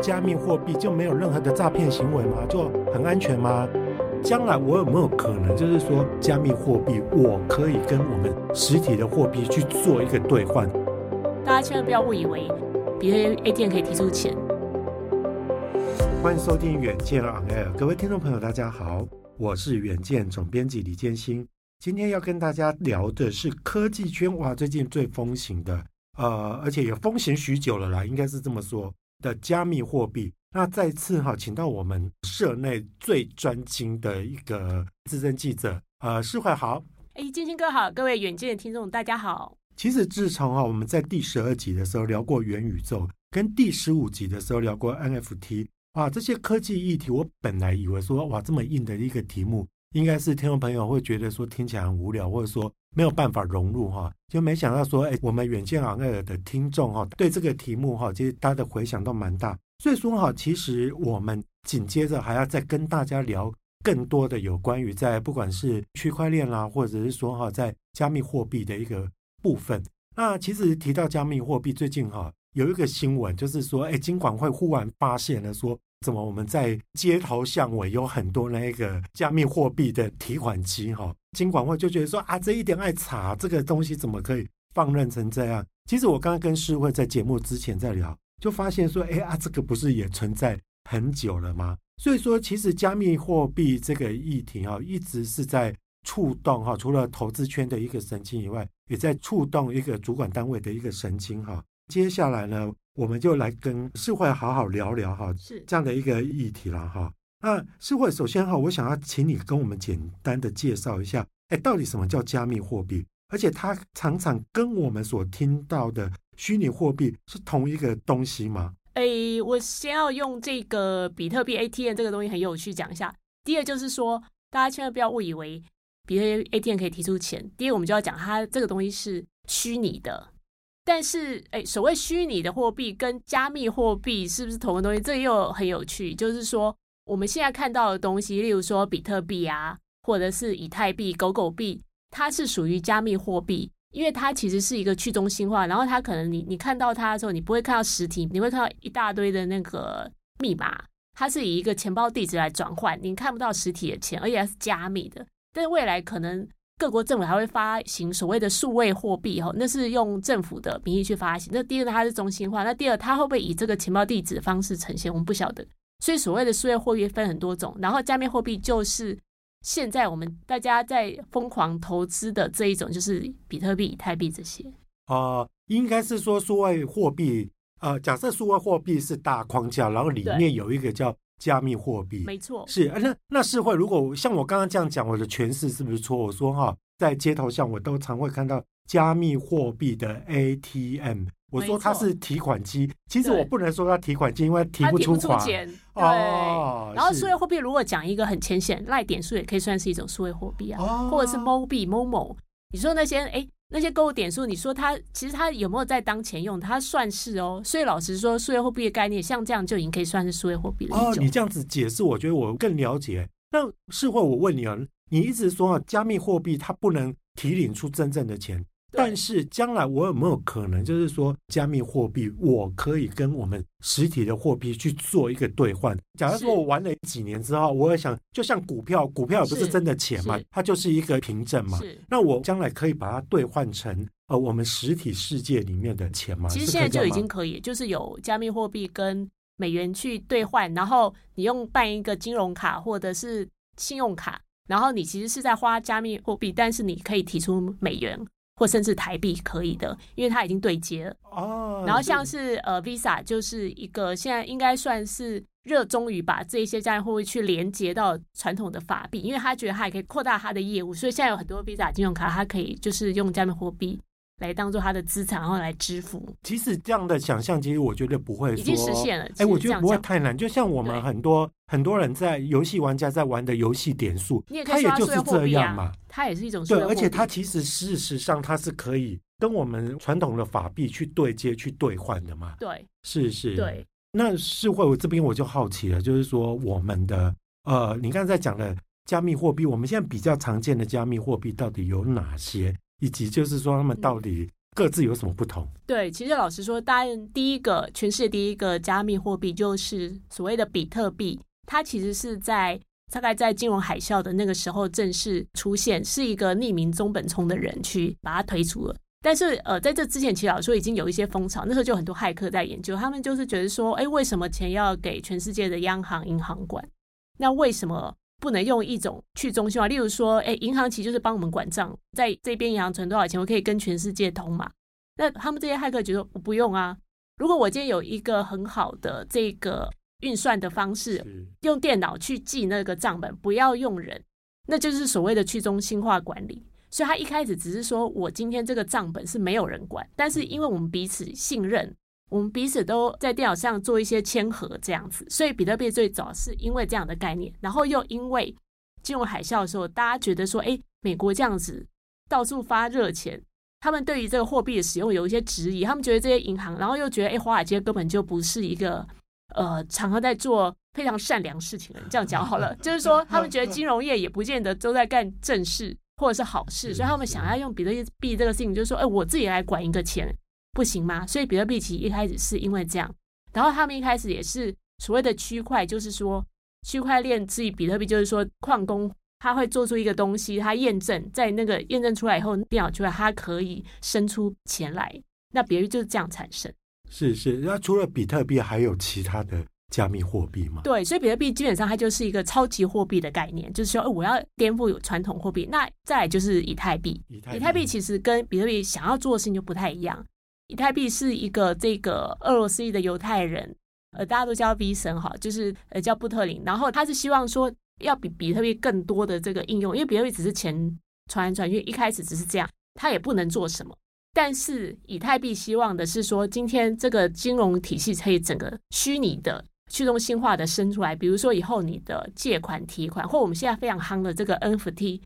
加密货币就没有任何的诈骗行为吗？就很安全吗？将来我有没有可能，就是说加密货币我可以跟我们实体的货币去做一个兑换？大家千万不要误以为比特币 ATM 可以提出钱。欢迎收听远见 On Air，各位听众朋友，大家好，我是远见总编辑李建新。今天要跟大家聊的是科技圈，哇，最近最风行的，呃，而且也风行许久了啦，应该是这么说。的加密货币，那再次哈，请到我们社内最专精的一个资深记者，呃，世怀豪，哎，建兴哥好，各位远见的听众大家好。其实自从哈我们在第十二集的时候聊过元宇宙，跟第十五集的时候聊过 NFT，哇，这些科技议题，我本来以为说哇这么硬的一个题目。应该是听众朋友会觉得说听起来很无聊，或者说没有办法融入哈，就没想到说，哎，我们远见 On Air 的听众哈，对这个题目哈，其实大家的回响都蛮大。所以说哈，其实我们紧接着还要再跟大家聊更多的有关于在不管是区块链啦，或者是说哈，在加密货币的一个部分。那其实提到加密货币，最近哈有一个新闻，就是说，哎，金管会忽然发现了说。怎么我们在街头巷尾有很多那个加密货币的提款机？哈，金管会就觉得说啊，这一点爱查这个东西怎么可以放任成这样？其实我刚刚跟世慧在节目之前在聊，就发现说，哎啊，这个不是也存在很久了吗？所以说，其实加密货币这个议题哈，一直是在触动哈，除了投资圈的一个神经以外，也在触动一个主管单位的一个神经哈。接下来呢，我们就来跟世会好好聊聊哈，是这样的一个议题了哈。那世会首先哈，我想要请你跟我们简单的介绍一下，哎，到底什么叫加密货币？而且它常常跟我们所听到的虚拟货币是同一个东西吗？哎，我先要用这个比特币 ATM 这个东西很有趣讲一下。第二就是说，大家千万不要误以为比特币 ATM 可以提出钱。第二，我们就要讲它这个东西是虚拟的。但是，哎，所谓虚拟的货币跟加密货币是不是同个东西？这又很有趣。就是说，我们现在看到的东西，例如说比特币啊，或者是以太币、狗狗币，它是属于加密货币，因为它其实是一个去中心化。然后它可能你你看到它的时候，你不会看到实体，你会看到一大堆的那个密码。它是以一个钱包地址来转换，你看不到实体的钱，而且它是加密的。但未来可能。各国政府还会发行所谓的数位货币，哈，那是用政府的名义去发行。那第二呢，它是中心化。那第二，它会不会以这个钱包地址的方式呈现？我们不晓得。所以所谓的数位货币分很多种，然后加密货币就是现在我们大家在疯狂投资的这一种，就是比特币、以太币这些。啊、呃，应该是说数位货币，呃，假设数位货币是大框架，然后里面有一个叫。加密货币，没错，是那那是会，如果像我刚刚这样讲，我的诠释是不是错？我说哈，在街头上我都常会看到加密货币的 ATM，我说它是提款机，其实我不能说它提款机，因为提不出款。对，哦、然后数位货币如果讲一个很浅显，赖点数也可以算是一种数位货币啊，哦、或者是 Mobi Momo，你说那些哎。那些购物点数，你说它其实它有没有在当钱用？它算是哦。所以老实说，数位货币的概念像这样就已经可以算是数位货币了。哦，你这样子解释，我觉得我更了解。那事后，我问你啊，你一直说啊，加密货币它不能提领出真正的钱。但是将来我有没有可能，就是说加密货币，我可以跟我们实体的货币去做一个兑换？假如说我玩了几年之后，我也想，就像股票，股票也不是真的钱嘛，它就是一个凭证嘛。那我将来可以把它兑换成呃我们实体世界里面的钱吗？其实现在就已经可以，就是有加密货币跟美元去兑换，然后你用办一个金融卡或者是信用卡，然后你其实是在花加密货币，但是你可以提出美元。或甚至台币可以的，因为它已经对接了。哦。然后像是呃 Visa 就是一个现在应该算是热衷于把这些加密货币去连接到传统的法币，因为他觉得他也可以扩大他的业务，所以现在有很多 Visa 金融卡，它可以就是用加密货币。来当做他的资产，然后来支付。其实这样的想象，其实我觉得不会说，已经实现了。哎，我觉得不会太难。就像我们很多很多人在游戏玩家在玩的游戏点数，它也就是这样嘛。它也是一种对，而且它其实事实上它是可以跟我们传统的法币去对接、去兑换的嘛。对，是是。对，那是会，我这边我就好奇了，就是说我们的呃，你刚才讲的加密货币，我们现在比较常见的加密货币到底有哪些？以及就是说，他们到底各自有什么不同？对，其实老实说，当然第一个全世界第一个加密货币就是所谓的比特币，它其实是在大概在金融海啸的那个时候正式出现，是一个匿名中本聪的人去把它推出了。但是呃，在这之前，其实老实说已经有一些风潮，那时候就很多骇客在研究，他们就是觉得说，哎，为什么钱要给全世界的央行银行管？那为什么？不能用一种去中心化，例如说，哎，银行其实就是帮我们管账，在这边银行存多少钱，我可以跟全世界通嘛。那他们这些骇客觉得我不用啊。如果我今天有一个很好的这个运算的方式，用电脑去记那个账本，不要用人，那就是所谓的去中心化管理。所以他一开始只是说我今天这个账本是没有人管，但是因为我们彼此信任。我们彼此都在电脑上做一些签合，这样子，所以比特币最早是因为这样的概念，然后又因为金融海啸的时候，大家觉得说，哎，美国这样子到处发热钱，他们对于这个货币的使用有一些质疑，他们觉得这些银行，然后又觉得，哎，华尔街根本就不是一个呃，常常在做非常善良事情的人，这样讲好了，就是说他们觉得金融业也不见得都在干正事或者是好事，所以他们想要用比特币这个事情，就是说，哎，我自己来管一个钱。不行吗？所以比特币其实一开始是因为这样，然后他们一开始也是所谓的区块，就是说区块链至于比特币，就是说矿工他会做出一个东西，他验证在那个验证出来以后，电脑出来，它可以生出钱来。那比特币就是这样产生。是是，那除了比特币，还有其他的加密货币吗？对，所以比特币基本上它就是一个超级货币的概念，就是说我要颠覆有传统货币。那再来就是以太币，以太币其实跟比特币想要做的事情就不太一样。以太币是一个这个俄罗斯裔的犹太人，呃，大家都叫 V 神哈，就是呃叫布特林，然后他是希望说要比比特币更多的这个应用，因为比特币只是钱传来传去，一开始只是这样，他也不能做什么。但是以太币希望的是说，今天这个金融体系可以整个虚拟的去中心化的生出来，比如说以后你的借款提款，或我们现在非常夯的这个 NFT，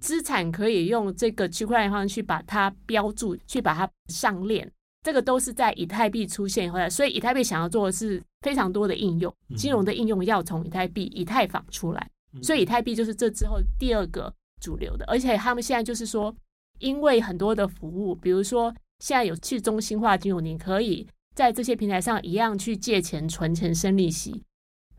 资产可以用这个区块链方式去把它标注，去把它上链。这个都是在以太币出现以后，所以以太币想要做的是非常多的应用，金融的应用要从以太币、以太坊出来，所以以太币就是这之后第二个主流的。而且他们现在就是说，因为很多的服务，比如说现在有去中心化金融，你可以在这些平台上一样去借钱、存钱、生利息，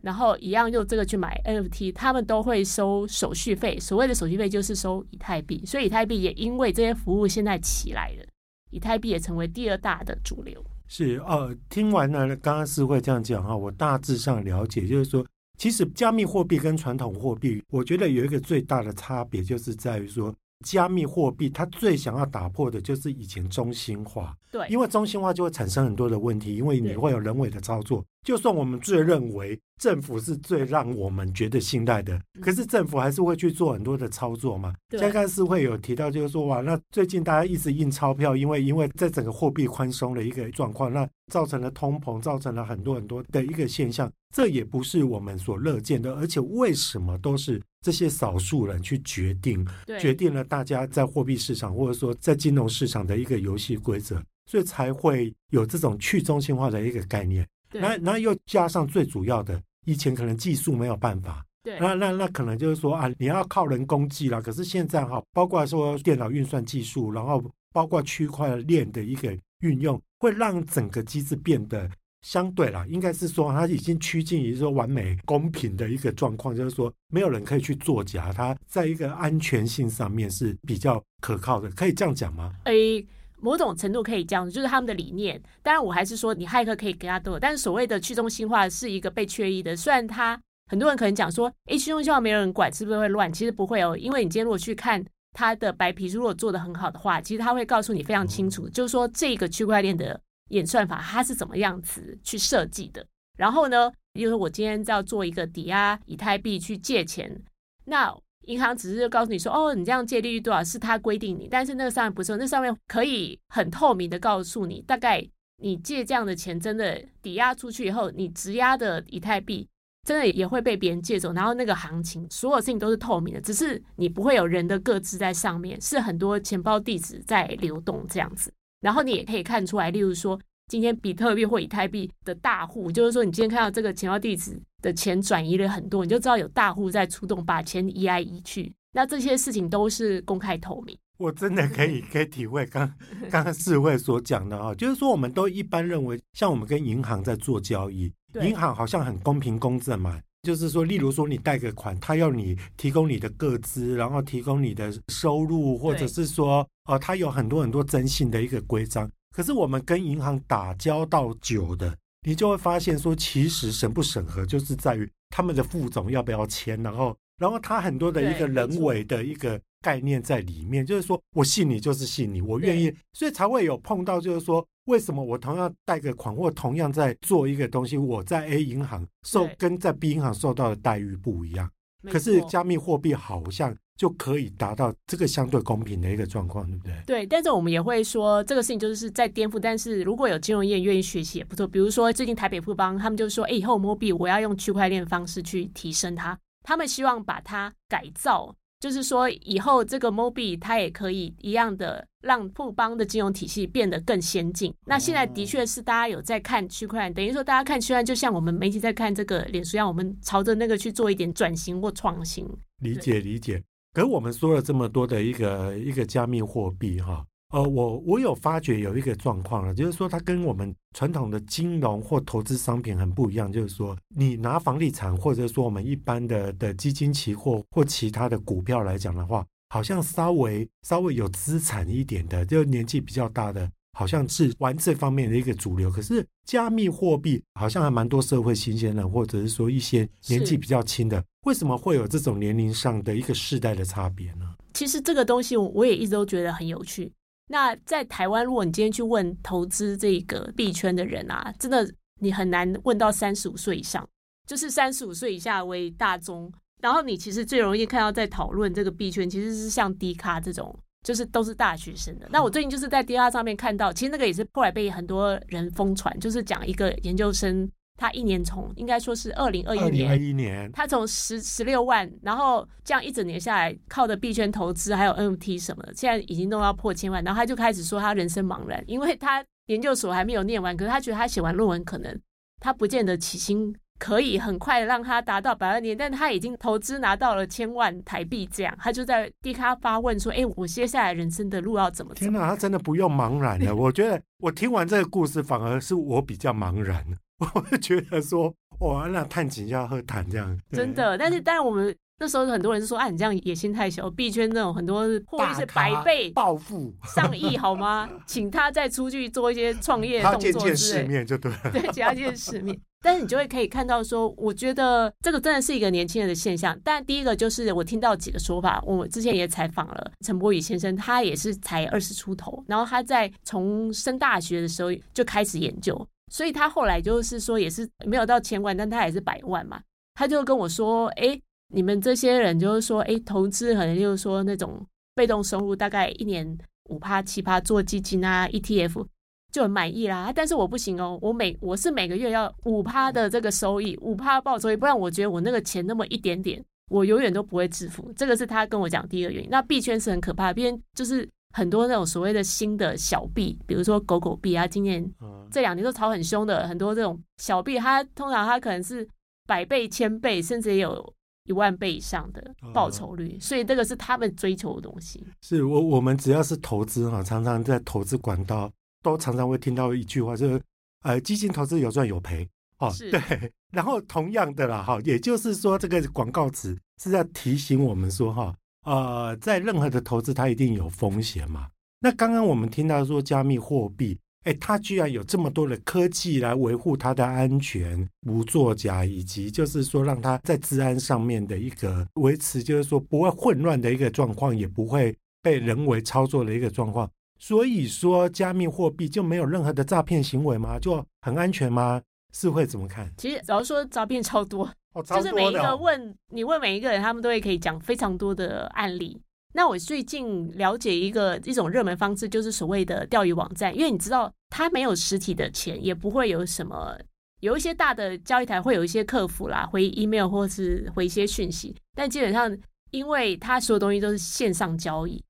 然后一样用这个去买 NFT，他们都会收手续费。所谓的手续费就是收以太币，所以以太币也因为这些服务现在起来了。以太币也成为第二大的主流。是呃，听完了刚刚诗慧这样讲哈，我大致上了解，就是说，其实加密货币跟传统货币，我觉得有一个最大的差别，就是在于说，加密货币它最想要打破的就是以前中心化。对，因为中心化就会产生很多的问题，因为你会有人为的操作。就算我们最认为政府是最让我们觉得信赖的，可是政府还是会去做很多的操作嘛。刚刚是会有提到，就是说哇，那最近大家一直印钞票，因为因为在整个货币宽松的一个状况，那造成了通膨，造成了很多很多的一个现象，这也不是我们所乐见的。而且为什么都是这些少数人去决定，决定了大家在货币市场或者说在金融市场的一个游戏规则，所以才会有这种去中心化的一个概念。那那又加上最主要的，以前可能技术没有办法，对，那那那可能就是说啊，你要靠人工计啦。可是现在哈，包括说电脑运算技术，然后包括区块链的一个运用，会让整个机制变得相对啦，应该是说它已经趋近于说完美公平的一个状况，就是说没有人可以去作假，它在一个安全性上面是比较可靠的，可以这样讲吗？诶。某种程度可以这样，就是他们的理念。当然，我还是说你骇客可以给他斗，但是所谓的去中心化是一个被缺一的。虽然他很多人可能讲说，哎，去中心化没有人管，是不是会乱？其实不会哦，因为你今天如果去看他的白皮书，如果做的很好的话，其实他会告诉你非常清楚，就是说这个区块链的演算法它是怎么样子去设计的。然后呢，比如说我今天要做一个抵押以太币去借钱，那。银行只是告诉你说，哦，你这样借利率多少是他规定你，但是那个上面不是，那上面可以很透明的告诉你，大概你借这样的钱真的抵押出去以后，你质押的以太币真的也会被别人借走，然后那个行情所有事情都是透明的，只是你不会有人的个资在上面，是很多钱包地址在流动这样子，然后你也可以看出来，例如说。今天比特币或以太币的大户，就是说你今天看到这个钱包地址的钱转移了很多，你就知道有大户在出动，把钱移来移去。那这些事情都是公开透明。我真的可以 可以体会刚刚刚世慧所讲的啊，就是说我们都一般认为，像我们跟银行在做交易，银行好像很公平公正嘛。就是说，例如说你贷个款，他要你提供你的个资，然后提供你的收入，或者是说，哦，他有很多很多征信的一个规章。可是我们跟银行打交道久的，你就会发现说，其实审不审核就是在于他们的副总要不要签，然后，然后他很多的一个人为的一个。概念在里面，就是说我信你就是信你，我愿意，所以才会有碰到，就是说为什么我同样贷个款，或同样在做一个东西，我在 A 银行受跟在 B 银行受到的待遇不一样，可是加密货币好像就可以达到这个相对公平的一个状况，对不对？对，但是我们也会说这个事情就是在颠覆，但是如果有金融业愿意学习也不错，比如说最近台北富邦他们就说，哎，以后 MoBi 我要用区块链方式去提升它，他们希望把它改造。就是说，以后这个 MoBi 它也可以一样的让富邦的金融体系变得更先进。那现在的确是大家有在看区块链，等于说大家看区块链，就像我们媒体在看这个脸书一样，我们朝着那个去做一点转型或创新。理解理解。可我们说了这么多的一个一个加密货币哈。呃，我我有发觉有一个状况了，就是说它跟我们传统的金融或投资商品很不一样，就是说你拿房地产或者说我们一般的的基金期货或其他的股票来讲的话，好像稍微稍微有资产一点的，就年纪比较大的，好像是玩这方面的一个主流。可是加密货币好像还蛮多社会新鲜人，或者是说一些年纪比较轻的，为什么会有这种年龄上的一个世代的差别呢？其实这个东西我也一直都觉得很有趣。那在台湾，如果你今天去问投资这个币圈的人啊，真的你很难问到三十五岁以上，就是三十五岁以下为大宗。然后你其实最容易看到在讨论这个币圈，其实是像低咖这种，就是都是大学生的。那我最近就是在 D R 上面看到，其实那个也是后来被很多人疯传，就是讲一个研究生。他一年从应该说是二零二一年，二一年，他从十十六万，然后这样一整年下来，靠的币圈投资还有 NFT 什么的，现在已经弄到破千万。然后他就开始说他人生茫然，因为他研究所还没有念完，可是他觉得他写完论文可能他不见得起薪可以很快的让他达到百万年，但他已经投资拿到了千万台币，这样他就在 D 卡发问说：“哎，我接下来人生的路要怎么走？”天哪，他真的不用茫然了。我觉得我听完这个故事，反而是我比较茫然。我会觉得说，哇，那探井要喝谈这样，真的。但是，当然我们那时候很多人是说，啊，你这样野心太小。币圈那种很多获利是百倍暴富上亿，好吗？请他再出去做一些创业动作之类，他见见世面就对了。对，请他见世面。但是你就会可以看到说，我觉得这个真的是一个年轻人的现象。但第一个就是我听到几个说法，我之前也采访了陈柏宇先生，他也是才二十出头，然后他在从升大学的时候就开始研究。所以他后来就是说，也是没有到千万，但他也是百万嘛。他就跟我说：“哎，你们这些人就是说，哎，投资可能就是说那种被动收入，大概一年五趴七趴，做基金啊 ETF 就很满意啦。但是我不行哦，我每我是每个月要五趴的这个收益，五趴报酬，不然我觉得我那个钱那么一点点，我永远都不会致富。这个是他跟我讲第一个原因。那币圈是很可怕的，币圈就是。”很多那种所谓的新的小币，比如说狗狗币啊，今年这两年都炒很凶的。很多这种小币，它通常它可能是百倍、千倍，甚至也有一万倍以上的报酬率。所以这个是他们追求的东西。是我我们只要是投资哈，常常在投资管道都常常会听到一句话，就是呃，基金投资有赚有赔哦。对。然后同样的啦哈，也就是说这个广告词是在提醒我们说哈。呃，在任何的投资，它一定有风险嘛。那刚刚我们听到说加密货币，哎，它居然有这么多的科技来维护它的安全、无作假，以及就是说让它在治安上面的一个维持，就是说不会混乱的一个状况，也不会被人为操作的一个状况。所以说，加密货币就没有任何的诈骗行为吗？就很安全吗？是会怎么看？其实，假如说诈骗超多。就是每一个问你问每一个人，他们都会可以讲非常多的案例。那我最近了解一个一种热门方式，就是所谓的钓鱼网站。因为你知道，它没有实体的钱，也不会有什么。有一些大的交易台会有一些客服啦，回 email 或是回一些讯息。但基本上，因为它所有东西都是线上交易，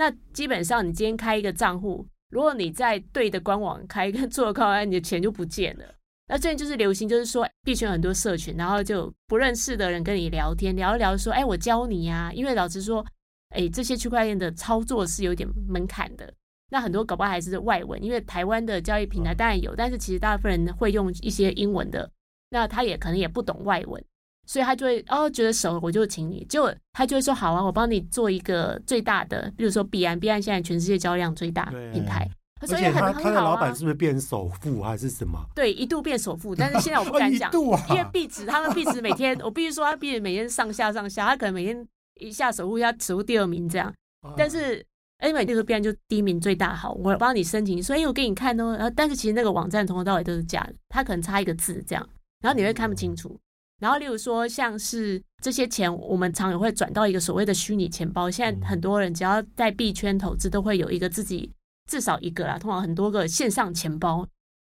那基本上你今天开一个账户，如果你在对的官网开一个 做靠岸，你的钱就不见了。那最近就是流行，就是说币圈很多社群，然后就不认识的人跟你聊天，聊一聊说，哎，我教你呀。因为老实说，哎，这些区块链的操作是有点门槛的。那很多搞不好还是外文，因为台湾的交易平台当然有，但是其实大部分人会用一些英文的，那他也可能也不懂外文，所以他就会哦觉得熟，我就请你，结果他就会说好啊，我帮你做一个最大的，比如说币安，币安现在全世界交易量最大平台，所以很很好啊。他的老板是不是变首富还是什么？对，一度变首富，但是现在我不敢讲，因为币值，他们币值每天，我必须说他币值每天上下上下，他可能每天一下首富，一下首富第二名这样，但是。哎，每次都变就第一名最大好，我帮你申请，所以我给你看哦。然后，但是其实那个网站从头到尾都是假的，他可能差一个字这样，然后你会看不清楚。然后，例如说像是这些钱，我们常也会转到一个所谓的虚拟钱包。现在很多人只要在币圈投资，都会有一个自己至少一个啦，通常很多个线上钱包，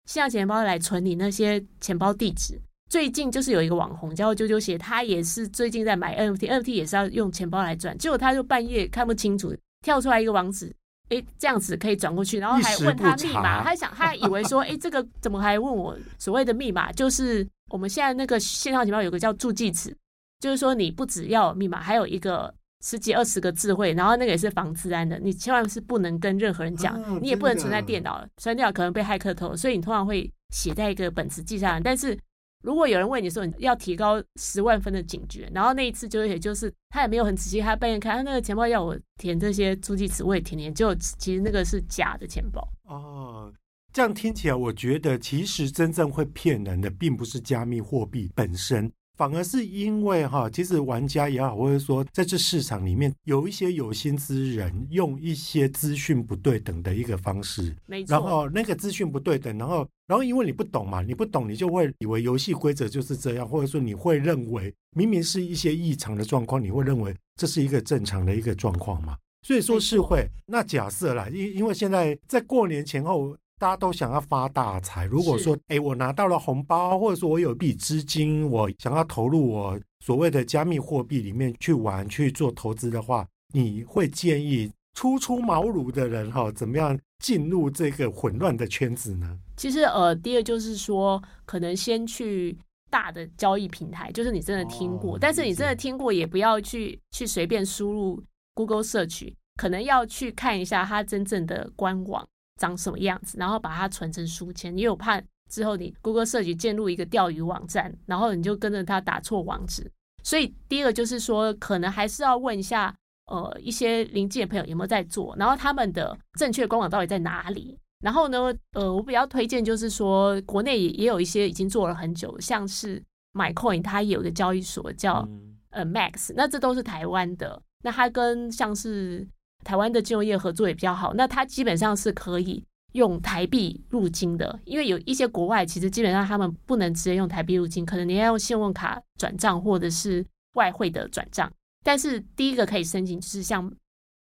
线上钱包来存你那些钱包地址。最近就是有一个网红叫啾啾鞋，他也是最近在买 NFT，NFT 也是要用钱包来转，结果他就半夜看不清楚。跳出来一个网址，哎，这样子可以转过去，然后还问他密码，他想，他还以为说，哎，这个怎么还问我所谓的密码？就是我们现在那个线上钱包有个叫助记词，就是说你不只要密码，还有一个十几二十个智慧，然后那个也是防治安的，你千万是不能跟任何人讲，哦、你也不能存在电脑，存掉可能被骇客偷，所以你通常会写在一个本子记下来，但是。如果有人问你说，你要提高十万分的警觉，然后那一次就也就是他也没有很仔细，他半夜看他那个钱包要我填这些助记词，我也填填，就其实那个是假的钱包。哦，这样听起来，我觉得其实真正会骗人的，并不是加密货币本身。反而是因为哈，其实玩家也好，或者说在这市场里面有一些有心之人，用一些资讯不对等的一个方式，没错。然后那个资讯不对等，然后然后因为你不懂嘛，你不懂，你就会以为游戏规则就是这样，或者说你会认为明明是一些异常的状况，你会认为这是一个正常的一个状况嘛。所以说是会。那假设啦，因因为现在在过年前后。大家都想要发大财。如果说，哎，我拿到了红包，或者说我有一笔资金，我想要投入我所谓的加密货币里面去玩、去做投资的话，你会建议初出茅庐的人哈，怎么样进入这个混乱的圈子呢？其实，呃，第二就是说，可能先去大的交易平台，就是你真的听过，哦、但是你真的听过，也不要去去随便输入 Google Search，可能要去看一下它真正的官网。长什么样子，然后把它存成书签，因为我怕之后你 Google Search 进入一个钓鱼网站，然后你就跟着他打错网址。所以第一个就是说，可能还是要问一下，呃，一些邻近的朋友有没有在做，然后他们的正确官网到底在哪里。然后呢，呃，我比较推荐就是说，国内也也有一些已经做了很久，像是 MyCoin，它也有个交易所叫呃 Max，那这都是台湾的。那它跟像是台湾的金融业合作也比较好，那它基本上是可以用台币入金的，因为有一些国外其实基本上他们不能直接用台币入金，可能你要用信用卡转账或者是外汇的转账。但是第一个可以申请就是像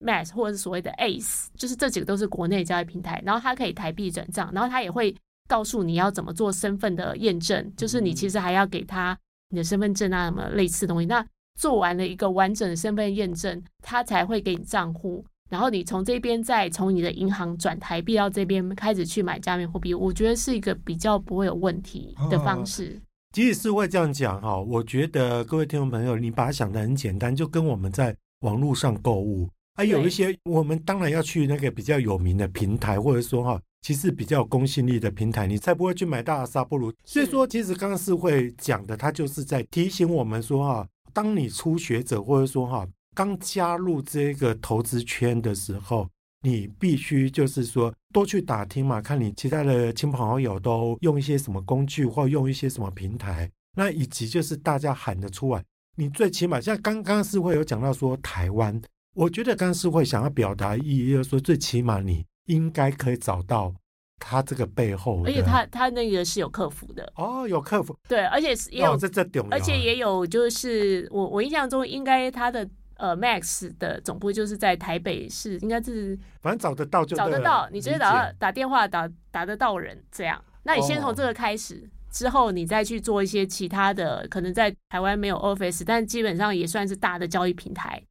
Max 或者是所谓的 Ace，就是这几个都是国内交易平台，然后它可以台币转账，然后它也会告诉你要怎么做身份的验证，就是你其实还要给他你的身份证啊什么类似东西。那做完了一个完整的身份验证，他才会给你账户，然后你从这边再从你的银行转台币到这边开始去买加密货币，我觉得是一个比较不会有问题的方式。即使是会这样讲哈，我觉得各位听众朋友，你把它想的很简单，就跟我们在网络上购物，还有一些我们当然要去那个比较有名的平台，或者说哈，其实比较有公信力的平台，你才不会去买大沙不如。所以说，其实刚刚是会讲的，他就是在提醒我们说哈。当你初学者或者说哈刚加入这个投资圈的时候，你必须就是说多去打听嘛，看你其他的亲朋好友都用一些什么工具或用一些什么平台，那以及就是大家喊得出来，你最起码像刚刚是会有讲到说台湾，我觉得刚刚是会想要表达意义，就是说最起码你应该可以找到。他这个背后，而且他他那个是有客服的。哦，有客服，对，而且也有、哦、这这而且也有就是我我印象中应该他的呃 Max 的总部就是在台北市，应该是反正找得到就找得到，你直接打打电话打打得到人这样。那你先从这个开始，哦、之后你再去做一些其他的，可能在台湾没有 Office，但基本上也算是大的交易平台。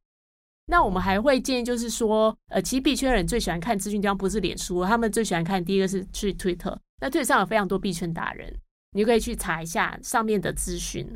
那我们还会建议，就是说，呃，其实币圈人最喜欢看资讯地方不是脸书，他们最喜欢看第一个是去 Twitter。那 Twitter 上有非常多币圈达人，你可以去查一下上面的资讯。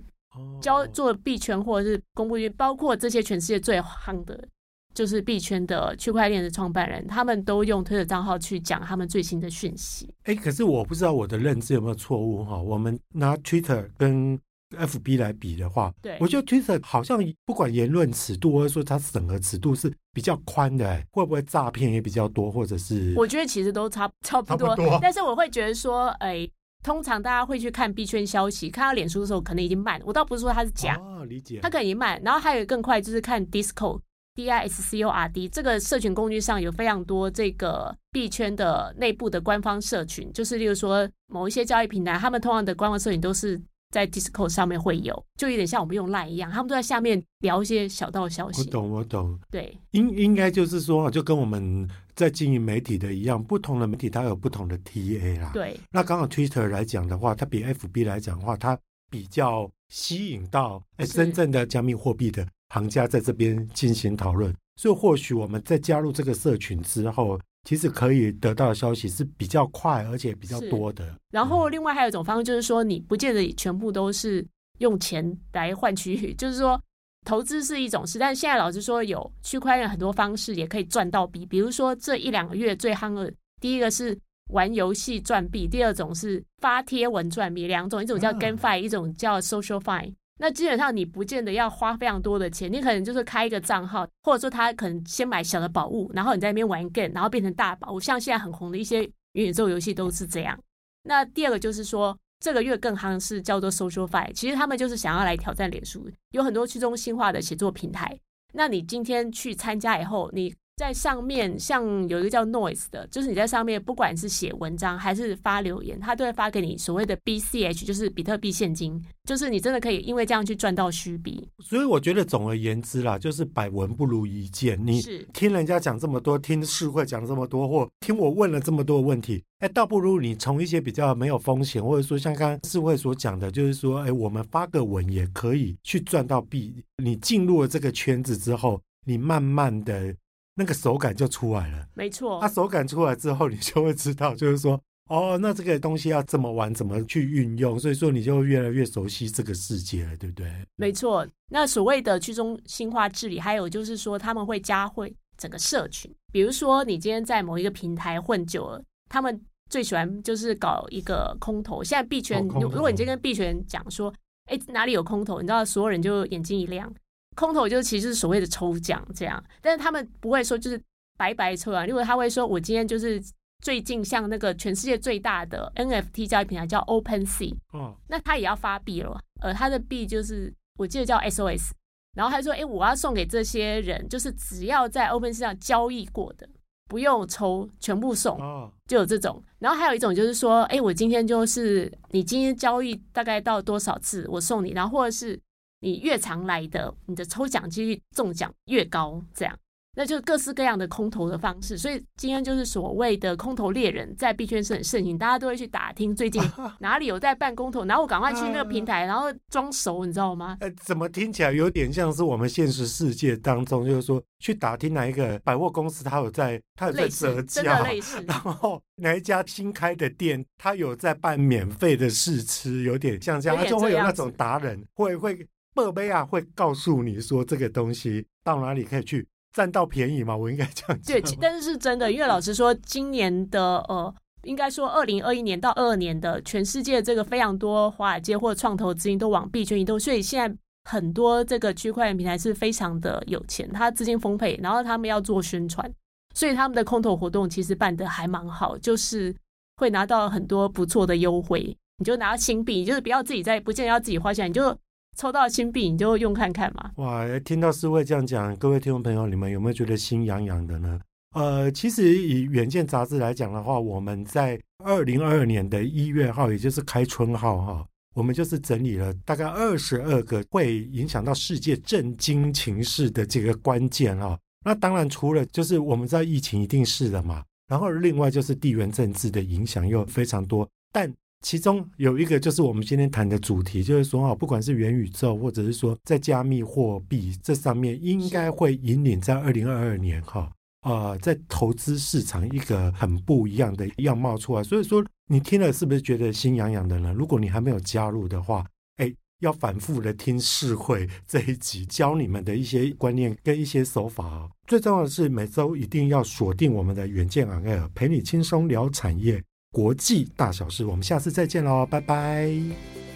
教做币圈或者是公布，包括这些全世界最夯的，就是币圈的区块链的创办人，他们都用 Twitter 账号去讲他们最新的讯息。哎，可是我不知道我的认知有没有错误哈？我们拿 Twitter 跟 FB 来比的话，对，我觉得 Twitter 好像不管言论尺度，或者说它审核尺度是比较宽的，会不会诈骗也比较多，或者是？我觉得其实都差差不多，但是我会觉得说，哎。通常大家会去看币圈消息，看到脸书的时候可能已经慢。我倒不是说它是假，哦，理解。它可能已经慢。然后还有更快，就是看 Discord，D I S C O R D 这个社群工具上有非常多这个币圈的内部的官方社群，就是例如说某一些交易平台，他们通常的官方社群都是。在 Discord 上面会有，就有点像我们用 Line 一样，他们都在下面聊一些小道消息。我懂，我懂。对，应应该就是说，就跟我们在经营媒体的一样，不同的媒体它有不同的 TA 啦。对。那刚好 Twitter 来讲的话，它比 FB 来讲的话，它比较吸引到哎真正的加密货币的行家在这边进行讨论，所以或许我们在加入这个社群之后。其实可以得到的消息是比较快，而且比较多的。然后另外还有一种方式，就是说你不见得全部都是用钱来换取，就是说投资是一种事，但是现在老师说，有区块链很多方式也可以赚到币。比如说这一两个月最夯的，第一个是玩游戏赚币，第二种是发贴文赚币，两种，一种叫 GameFi，一种叫 SocialFi。那基本上你不见得要花非常多的钱，你可能就是开一个账号，或者说他可能先买小的宝物，然后你在那边玩 game，然后变成大宝物。像现在很红的一些元宇宙游戏都是这样。那第二个就是说，这个月更夯是叫做 SocialFi，其实他们就是想要来挑战脸书，有很多去中心化的写作平台。那你今天去参加以后，你。在上面，像有一个叫 Noise 的，就是你在上面，不管是写文章还是发留言，他都会发给你所谓的 BCH，就是比特币现金，就是你真的可以因为这样去赚到虚币。所以我觉得总而言之啦，就是百闻不如一见。你听人家讲这么多，听世会讲这么多，或听我问了这么多问题，哎，倒不如你从一些比较没有风险，或者说像刚刚世会所讲的，就是说，哎，我们发个文也可以去赚到币。你进入了这个圈子之后，你慢慢的。那个手感就出来了，没错。它手感出来之后，你就会知道，就是说，哦，那这个东西要怎么玩，怎么去运用，所以说你就越来越熟悉这个世界了，对不对？没错。那所谓的去中心化治理，还有就是说，他们会加会整个社群。比如说，你今天在某一个平台混久了，他们最喜欢就是搞一个空投。现在币圈，如果你今天跟币圈讲说，哎，哪里有空投，你知道，所有人就眼睛一亮。空投就是其实是所谓的抽奖这样，但是他们不会说就是白白抽啊。因为他会说，我今天就是最近像那个全世界最大的 NFT 交易平台叫 OpenSea，哦，那他也要发币了，呃，他的币就是我记得叫 SOS，然后他说，哎，我要送给这些人，就是只要在 OpenSea 上交易过的，不用抽，全部送，就有这种。然后还有一种就是说，哎，我今天就是你今天交易大概到多少次，我送你，然后或者是。你越常来的，你的抽奖几率中奖越高，这样，那就各式各样的空投的方式。所以今天就是所谓的空投猎人，在币圈是很盛行，大家都会去打听最近 哪里有在办空投，然后我赶快去那个平台，然后装熟，你知道吗？呃，怎么听起来有点像是我们现实世界当中，就是说去打听哪一个百货公司它有在，它有在折价，真的类似。然后哪一家新开的店，它有在办免费的试吃，有点像这样，它就会有那种达人会会。贝贝啊，会告诉你说这个东西到哪里可以去占到便宜吗？我应该这样讲。对，但是是真的，因为老实说，今年的呃，应该说二零二一年到二二年的全世界这个非常多华尔街或创投资金都往币圈移动，所以现在很多这个区块链平台是非常的有钱，他资金丰沛，然后他们要做宣传，所以他们的空投活动其实办得还蛮好，就是会拿到很多不错的优惠。你就拿到新币，就是不要自己在，不见得要自己花钱，你就。抽到新币，你就用看看嘛。哇，听到四位这样讲，各位听众朋友，你们有没有觉得心痒痒的呢？呃，其实以远见杂志来讲的话，我们在二零二二年的一月号，也就是开春号哈，我们就是整理了大概二十二个会影响到世界震惊情势的这个关键哈。那当然，除了就是我们知道疫情一定是的嘛，然后另外就是地缘政治的影响又非常多，但。其中有一个就是我们今天谈的主题，就是说啊，不管是元宇宙，或者是说在加密货币这上面，应该会引领在二零二二年哈，啊，在投资市场一个很不一样的样貌出来。所以说，你听了是不是觉得心痒痒的呢？如果你还没有加入的话，哎，要反复的听市会这一集教你们的一些观念跟一些手法哦。最重要的是，每周一定要锁定我们的远见昂盖尔陪你轻松聊产业。国际大小事我们下次再见喽拜拜。